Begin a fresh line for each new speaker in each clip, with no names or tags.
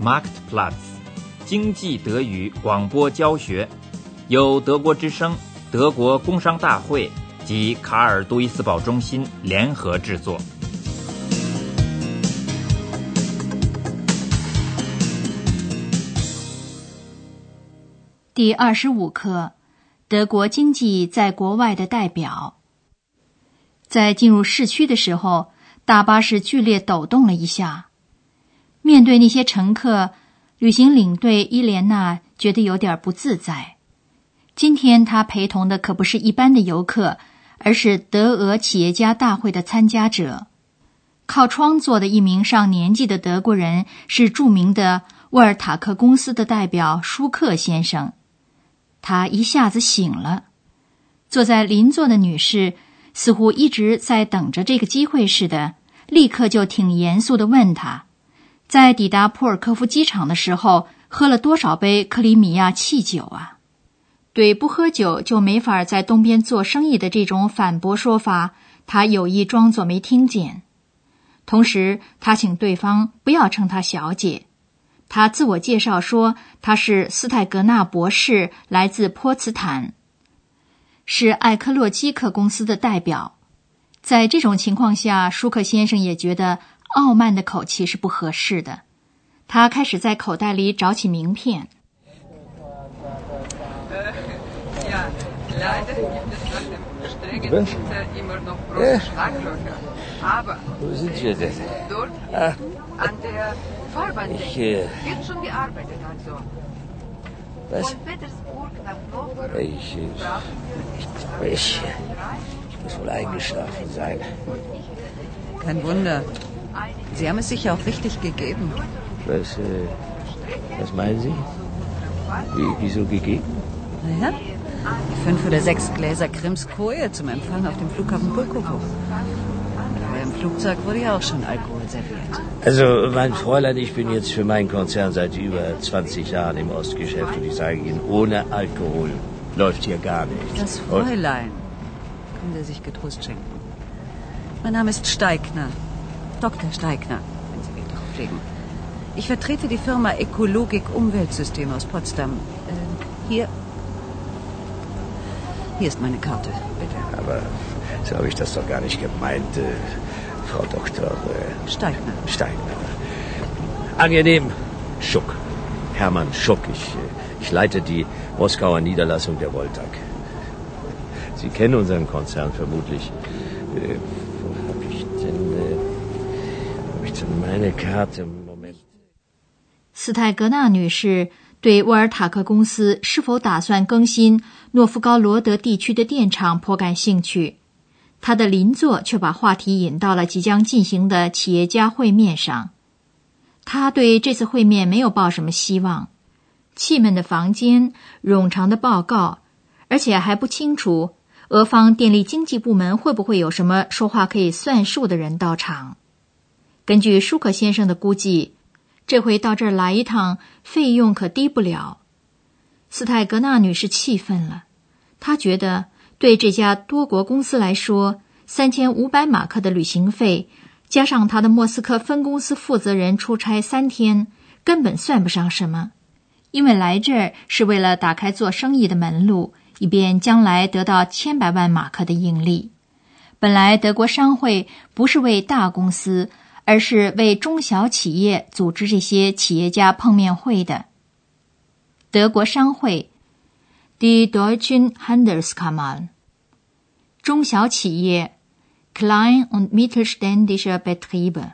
Marktplatz 经济德语广播教学，由德国之声、德国工商大会及卡尔杜伊斯堡中心联合制作。
第二十五课：德国经济在国外的代表。在进入市区的时候，大巴士剧烈抖动了一下。面对那些乘客，旅行领队伊莲娜觉得有点不自在。今天她陪同的可不是一般的游客，而是德俄企业家大会的参加者。靠窗坐的一名上年纪的德国人是著名的沃尔塔克公司的代表舒克先生。他一下子醒了，坐在邻座的女士似乎一直在等着这个机会似的，立刻就挺严肃的问他，在抵达普尔科夫机场的时候喝了多少杯克里米亚汽酒啊？对不喝酒就没法在东边做生意的这种反驳说法，他有意装作没听见。同时，他请对方不要称他小姐。他自我介绍说，他是斯泰格纳博士，来自波茨坦，是艾克洛基克公司的代表。在这种情况下，舒克先生也觉得傲慢的口气是不合适的。他开始在口袋里找起名片。
Sie haben es sich ja auch richtig gegeben.
Was, äh, was meinen Sie? Wie, wieso gegeben?
Naja, fünf oder sechs Gläser Krimskoje zum Empfang auf dem Flughafen Pulkowo. Flugzeug wurde ja auch schon Alkohol serviert.
Also, mein Fräulein, ich bin jetzt für meinen Konzern seit über 20 Jahren im Ostgeschäft und ich sage Ihnen, ohne Alkohol läuft hier gar nichts.
Das Fräulein. Können Sie sich getrost schenken. Mein Name ist Steigner. Dr. Steigner, wenn Sie Wert darauf legen. Ich vertrete die Firma Ökologik Umweltsystem aus Potsdam. Äh, hier. Hier ist meine Karte, bitte.
Aber so habe ich das doch gar nicht gemeint. Äh, Frau Dr. Äh,
Steigner.
Steigner. Angenehm. Schuck. Hermann Schuck. Ich, äh, ich leite die Moskauer Niederlassung der Voltag. Sie kennen unseren Konzern vermutlich. Äh,
斯泰格纳女士对沃尔塔克公司是否打算更新诺夫高罗德地区的电厂颇感兴趣。她的邻座却把话题引到了即将进行的企业家会面上。他对这次会面没有抱什么希望。气闷的房间，冗长的报告，而且还不清楚俄方电力经济部门会不会有什么说话可以算数的人到场。根据舒克先生的估计，这回到这儿来一趟费用可低不了。斯泰格纳女士气愤了，她觉得。对这家多国公司来说，三千五百马克的旅行费，加上他的莫斯科分公司负责人出差三天，根本算不上什么。因为来这儿是为了打开做生意的门路，以便将来得到千百万马克的盈利。本来德国商会不是为大公司，而是为中小企业组织这些企业家碰面会的。德国商会。Die Deutschen Handelskammer，中小企业，Klein und mittelständische Betriebe。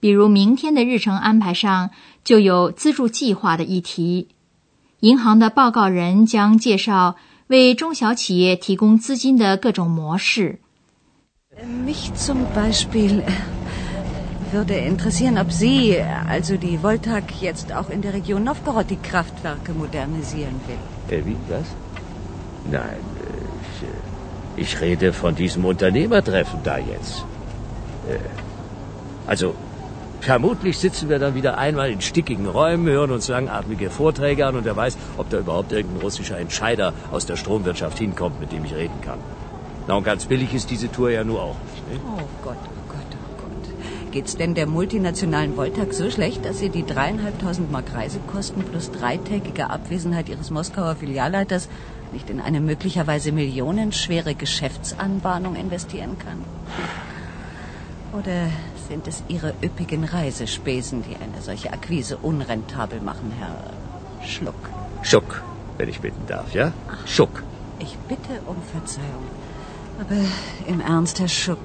比如明天的日程安排上就有资助计划的议题，银行的报告人将介绍为中小企业提供资金的各种模式。
Mich zum Beispiel. Würde interessieren, ob Sie, also die Voltag, jetzt auch in der Region Novgorod die Kraftwerke modernisieren will.
Äh, wie, was? Nein, ich, ich rede von diesem Unternehmertreffen da jetzt. Äh, also, vermutlich sitzen wir dann wieder einmal in stickigen Räumen, hören uns langatmige Vorträge an und wer weiß, ob da überhaupt irgendein russischer Entscheider aus der Stromwirtschaft hinkommt, mit dem ich reden kann. Na, und ganz billig ist diese Tour ja nur auch nicht. Ne?
Oh Gott. Geht's denn der multinationalen Voltag so schlecht, dass sie die dreieinhalbtausend Mark Reisekosten plus dreitägige Abwesenheit ihres Moskauer Filialleiters nicht in eine möglicherweise millionenschwere Geschäftsanbahnung investieren kann? Oder sind es Ihre üppigen Reisespesen, die eine solche Akquise unrentabel machen, Herr Schluck?
Schuck, wenn ich bitten darf, ja? Schuck.
Ich bitte um Verzeihung. Aber im Ernst, Herr Schuck.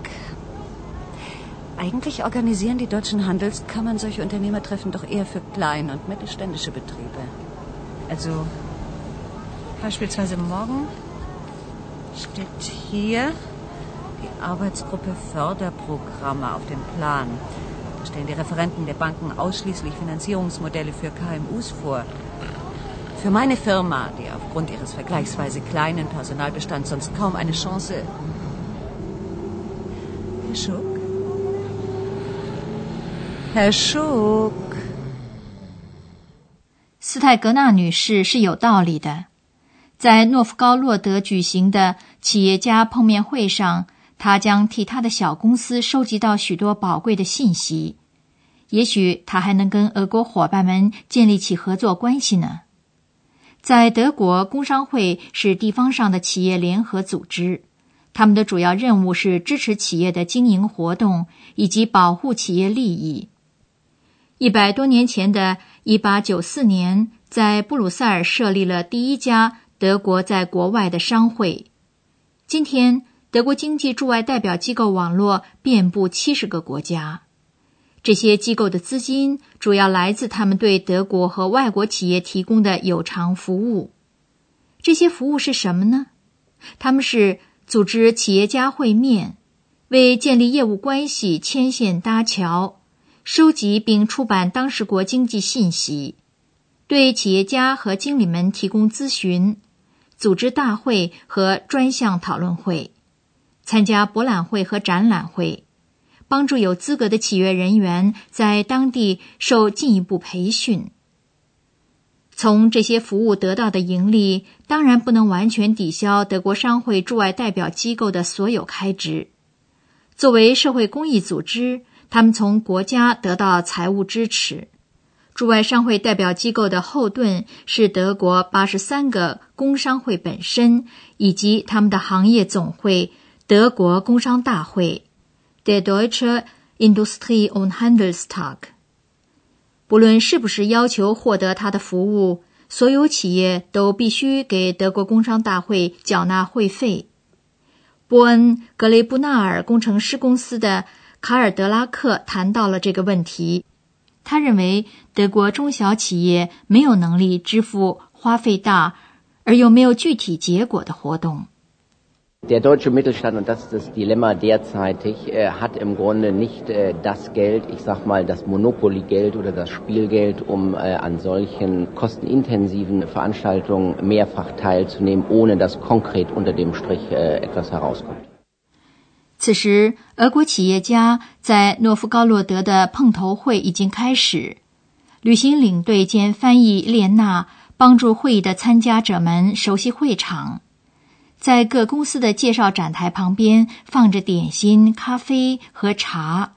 Eigentlich organisieren die deutschen Handelskammern solche Unternehmertreffen doch eher für kleine und mittelständische Betriebe. Also beispielsweise morgen steht hier die Arbeitsgruppe Förderprogramme auf dem Plan. Da stellen die Referenten der Banken ausschließlich Finanzierungsmodelle für KMUs vor. Für meine Firma, die aufgrund ihres vergleichsweise kleinen Personalbestands sonst kaum eine Chance. Herr Schuck? Herr Schuck?
斯泰格纳女士是有道理的。在诺夫高洛德举行的企业家碰面会上，她将替她的小公司收集到许多宝贵的信息。也许她还能跟俄国伙伴们建立起合作关系呢。在德国，工商会是地方上的企业联合组织，他们的主要任务是支持企业的经营活动以及保护企业利益。一百多年前的1894年，在布鲁塞尔设立了第一家德国在国外的商会。今天，德国经济驻外代表机构网络遍布七十个国家。这些机构的资金主要来自他们对德国和外国企业提供的有偿服务。这些服务是什么呢？他们是组织企业家会面，为建立业务关系牵线搭桥。收集并出版当事国经济信息，对企业家和经理们提供咨询，组织大会和专项讨论会，参加博览会和展览会，帮助有资格的企业人员在当地受进一步培训。从这些服务得到的盈利，当然不能完全抵消德国商会驻外代表机构的所有开支。作为社会公益组织。他们从国家得到财务支持。驻外商会代表机构的后盾是德国八十三个工商会本身，以及他们的行业总会——德国工商大会 （Deutsche Industrie- und Handelstag）。不论是不是要求获得他的服务，所有企业都必须给德国工商大会缴纳会费。波恩格雷布纳尔工程师公司的。卡尔德拉克谈到了这个问题。他认为德国中小企业没有能力支付花费大而又没有具体结果的活动。
Der deutsche Mittelstand, und das ist das Dilemma derzeitig, hat im Grunde nicht das Geld, ich sag mal das Monopoly-Geld oder das Spielgeld, um an solchen kostenintensiven Veranstaltungen mehrfach teilzunehmen, ohne dass konkret unter dem Strich etwas herauskommt.
此时，俄国企业家在诺夫高洛德的碰头会已经开始。旅行领队兼翻译列娜帮助会议的参加者们熟悉会场。在各公司的介绍展台旁边放着点心、咖啡和茶，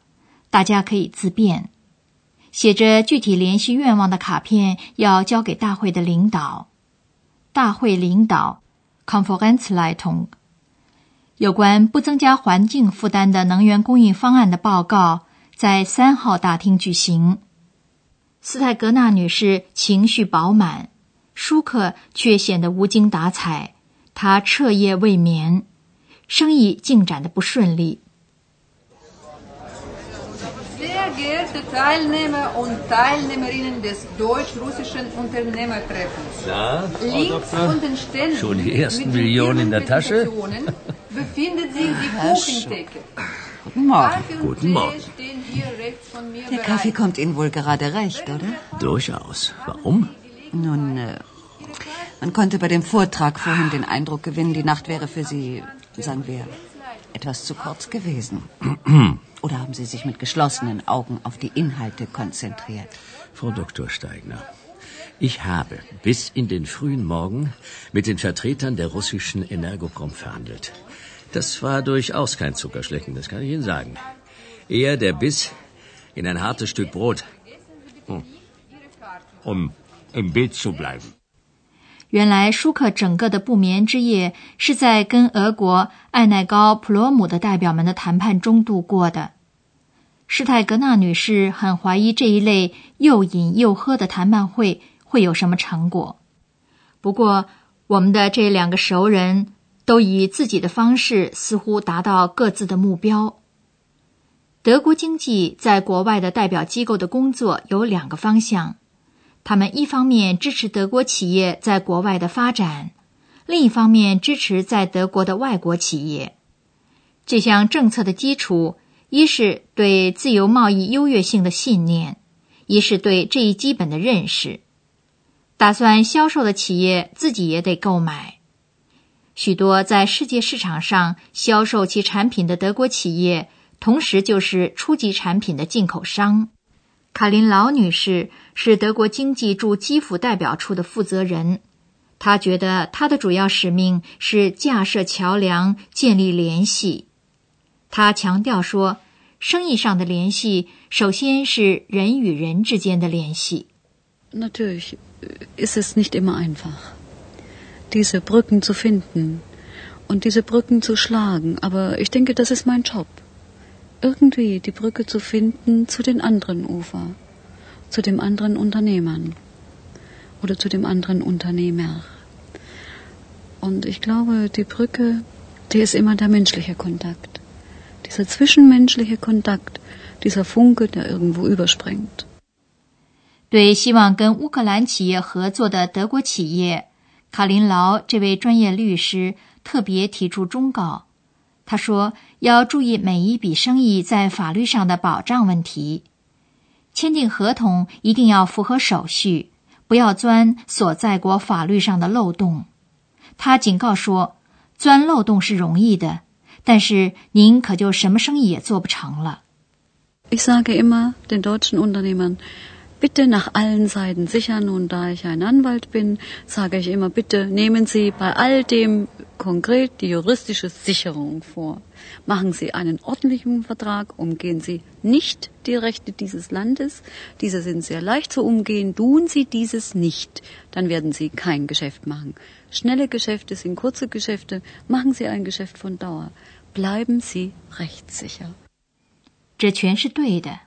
大家可以自便。写着具体联系愿望的卡片要交给大会的领导。大会领导 （Conferenzleitung）。有关不增加环境负担的能源供应方案的报告在三号大厅举行。斯泰格纳女士情绪饱满，舒克却显得无精打采。他彻夜未眠，生意进展的不顺利。
Geehrte Teilnehmer und Teilnehmerinnen des deutsch-russischen Unternehmertreffens.
Na,
Links von den Ständen
Schon die ersten Millionen in der Tasche?
Befindet sich die
Herr
Kuchentheke.
Guten Morgen.
Guten Morgen.
Der. Kaffee kommt Ihnen wohl gerade recht, oder?
Durchaus. Warum?
Nun, äh, man konnte bei dem Vortrag vorhin den Eindruck gewinnen, die Nacht wäre für Sie, sagen wir, etwas zu kurz gewesen. Oder haben Sie sich mit geschlossenen Augen auf die Inhalte konzentriert?
Frau Dr. Steigner, ich habe bis in den frühen Morgen mit den Vertretern der russischen Energoprom verhandelt. Das war durchaus kein Zuckerschlecken, das kann ich Ihnen sagen. Eher der Biss in ein hartes Stück Brot. Hm. Um im Bild zu bleiben.
原来舒克整个的不眠之夜是在跟俄国艾奈高普罗姆的代表们的谈判中度过的。施泰格纳女士很怀疑这一类又饮又喝的谈判会会有什么成果。不过，我们的这两个熟人都以自己的方式似乎达到各自的目标。德国经济在国外的代表机构的工作有两个方向。他们一方面支持德国企业在国外的发展，另一方面支持在德国的外国企业。这项政策的基础，一是对自由贸易优越性的信念，一是对这一基本的认识。打算销售的企业自己也得购买。许多在世界市场上销售其产品的德国企业，同时就是初级产品的进口商。卡琳劳女士是德国经济驻基辅代表处的负责人，她觉得她的主要使命是架设桥梁、建立联系。她强调说，生意上的联系首先是人与人之间的联系。
Natürlich ist es nicht immer einfach, diese Brücken zu finden und diese Brücken zu schlagen. Aber ich denke, das ist mein Job. irgendwie die Brücke zu finden zu den anderen Ufer, zu dem anderen Unternehmern oder zu dem anderen Unternehmer. Und ich glaube, die Brücke, die ist immer der menschliche Kontakt. Dieser zwischenmenschliche Kontakt, dieser Funke, der irgendwo überspringt.
对希望跟乌克兰企业合作的德国企业，卡林劳这位专业律师特别提出忠告。 他说：“要注意每一笔生意在法律上的保障问题，签订合同一定要符合手续，不要钻所在国法律上的漏洞。”他警告说：“钻漏洞是容易的，但是您可就什么生意也做不成了。”
bitte nach allen Seiten sichern. Und da ich ein Anwalt bin, sage ich immer, bitte nehmen Sie bei all dem konkret die juristische Sicherung vor. Machen Sie einen ordentlichen Vertrag, umgehen Sie nicht die Rechte dieses Landes. Diese sind sehr leicht zu umgehen. Tun Sie dieses nicht, dann werden Sie kein Geschäft machen. Schnelle Geschäfte sind kurze Geschäfte. Machen Sie ein Geschäft von Dauer. Bleiben Sie rechtssicher.
这全是对的，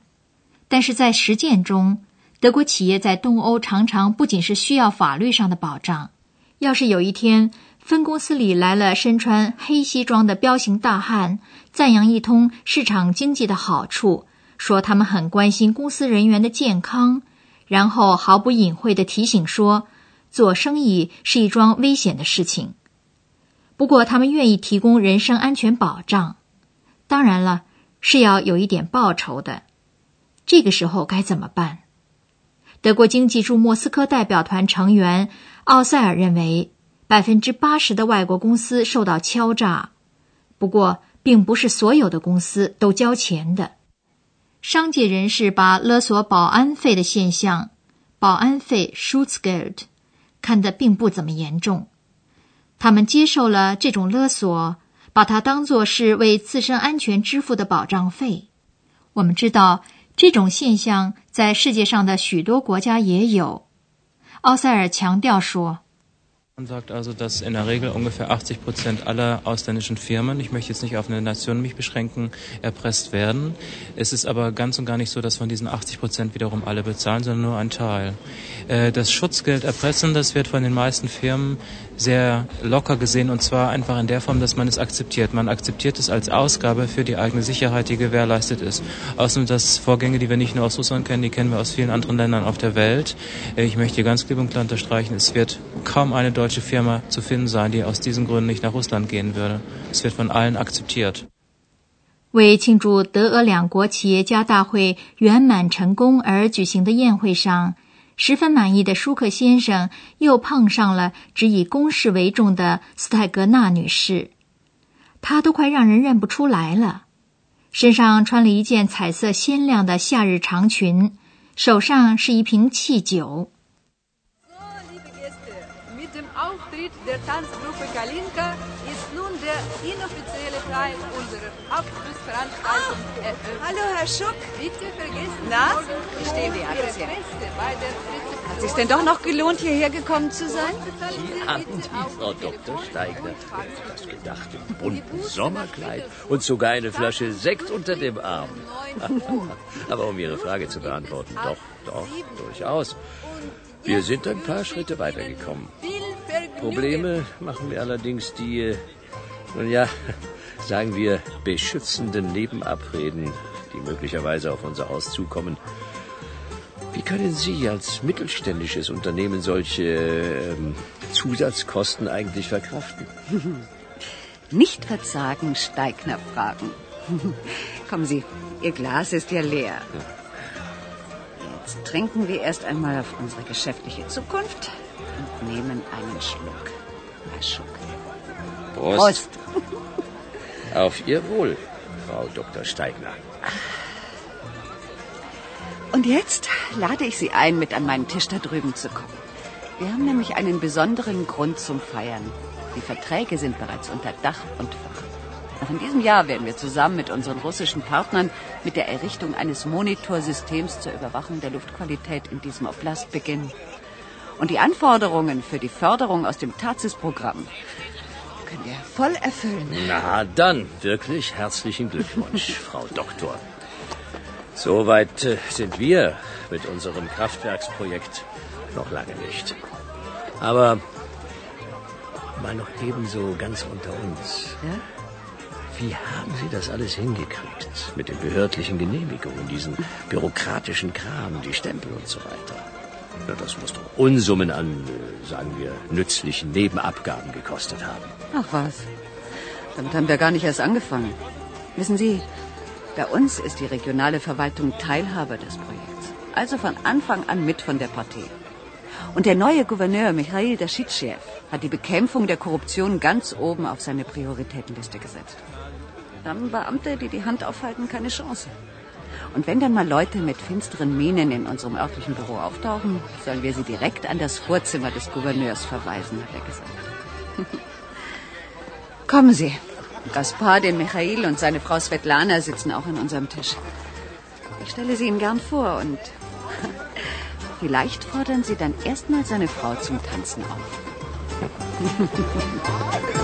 但是在实践中， 德国企业在东欧常常不仅是需要法律上的保障，要是有一天分公司里来了身穿黑西装的彪形大汉，赞扬一通市场经济的好处，说他们很关心公司人员的健康，然后毫不隐晦的提醒说，做生意是一桩危险的事情。不过他们愿意提供人身安全保障，当然了，是要有一点报酬的。这个时候该怎么办？德国经济驻莫斯科代表团成员奥塞尔认为，百分之八十的外国公司受到敲诈，不过并不是所有的公司都交钱的。商界人士把勒索保安费的现象（保安费 （Schutzgeld） 看得并不怎么严重，他们接受了这种勒索，把它当作是为自身安全支付的保障费。我们知道。这种现象在世界上的许多国家也有。奥塞尔强调说。
Man sagt also, dass in der Regel ungefähr 80 Prozent aller ausländischen Firmen, ich möchte jetzt nicht auf eine Nation mich beschränken, erpresst werden. Es ist aber ganz und gar nicht so, dass von diesen 80 Prozent wiederum alle bezahlen, sondern nur ein Teil. Das Schutzgeld erpressen, das wird von den meisten Firmen sehr locker gesehen und zwar einfach in der Form, dass man es akzeptiert. Man akzeptiert es als Ausgabe für die eigene Sicherheit, die gewährleistet ist. Außerdem das Vorgänge, die wir nicht nur aus Russland kennen, die kennen wir aus vielen anderen Ländern auf der Welt. Ich möchte hier ganz klipp und klar unterstreichen, es wird kaum eine deutsche Firma zu finden sein, die aus diesen Gründen nicht nach Russland gehen würde. Es wird von allen akzeptiert.
为庆祝德俄两国企业家大会圆满成功而举行的宴会上，十分满意的舒克先生又碰上了只以公事为重的斯泰格纳女士，她都快让人认不出来了。身上穿了一件彩色鲜亮的夏日长裙，手上是一瓶汽酒。
Der Tanzgruppe Kalinka ist nun der inoffizielle Teil unserer Abschlussveranstaltung eröffnet.
Hallo, Herr Schuck.
Bitte vergessen Sie
Na, wie die
Ihre
Aktien?
Pässe bei der Rezeption.
Hat sich's denn doch noch gelohnt, hierher gekommen zu sein?
Sie
haben Sie,
auch
Frau Dr. Steigner. das
Faxnummer.
gedacht? Im bunten Sommerkleid und sogar eine Flasche Sekt unter dem Arm. Aber um Ihre Frage zu beantworten, doch, doch, durchaus. Wir sind ein paar Schritte weitergekommen. Probleme machen mir allerdings die, äh, nun ja, sagen wir, beschützenden Nebenabreden, die möglicherweise auf unser Haus zukommen. Wie können Sie als mittelständisches Unternehmen solche ähm, Zusatzkosten eigentlich verkraften?
Nicht verzagen, Steigner fragen. Kommen Sie, Ihr Glas ist ja leer. Jetzt trinken wir erst einmal auf unsere geschäftliche Zukunft und nehmen einen Schluck. Herr Schuck.
Prost. Auf Ihr Wohl, Frau Dr. Steigner.
Und jetzt lade ich Sie ein, mit an meinen Tisch da drüben zu kommen. Wir haben nämlich einen besonderen Grund zum Feiern. Die Verträge sind bereits unter Dach und Fach. Noch in diesem Jahr werden wir zusammen mit unseren russischen Partnern mit der Errichtung eines Monitorsystems zur Überwachung der Luftqualität in diesem Oblast beginnen. Und die Anforderungen für die Förderung aus dem TAZIS-Programm können wir voll erfüllen.
Na dann, wirklich herzlichen Glückwunsch, Frau Doktor. Soweit äh, sind wir mit unserem Kraftwerksprojekt noch lange nicht. Aber mal noch ebenso ganz unter uns.
Ja?
Wie haben Sie das alles hingekriegt? Mit den behördlichen Genehmigungen, diesen bürokratischen Kram, die Stempel und so weiter. Das muss doch Unsummen an, äh, sagen wir, nützlichen Nebenabgaben gekostet haben.
Ach was. Damit haben wir gar nicht erst angefangen. Wissen Sie, bei uns ist die regionale Verwaltung Teilhaber des Projekts. Also von Anfang an mit von der Partie. Und der neue Gouverneur Michail Daschitschew hat die Bekämpfung der Korruption ganz oben auf seine Prioritätenliste gesetzt. Da haben Beamte, die die Hand aufhalten, keine Chance. Und wenn dann mal Leute mit finsteren Mienen in unserem örtlichen Büro auftauchen, sollen wir sie direkt an das Vorzimmer des Gouverneurs verweisen, hat er gesagt. Kommen Sie. Gaspar, den Michael und seine Frau Svetlana sitzen auch an unserem Tisch. Ich stelle sie Ihnen gern vor und vielleicht fordern Sie dann erstmal seine Frau zum Tanzen auf.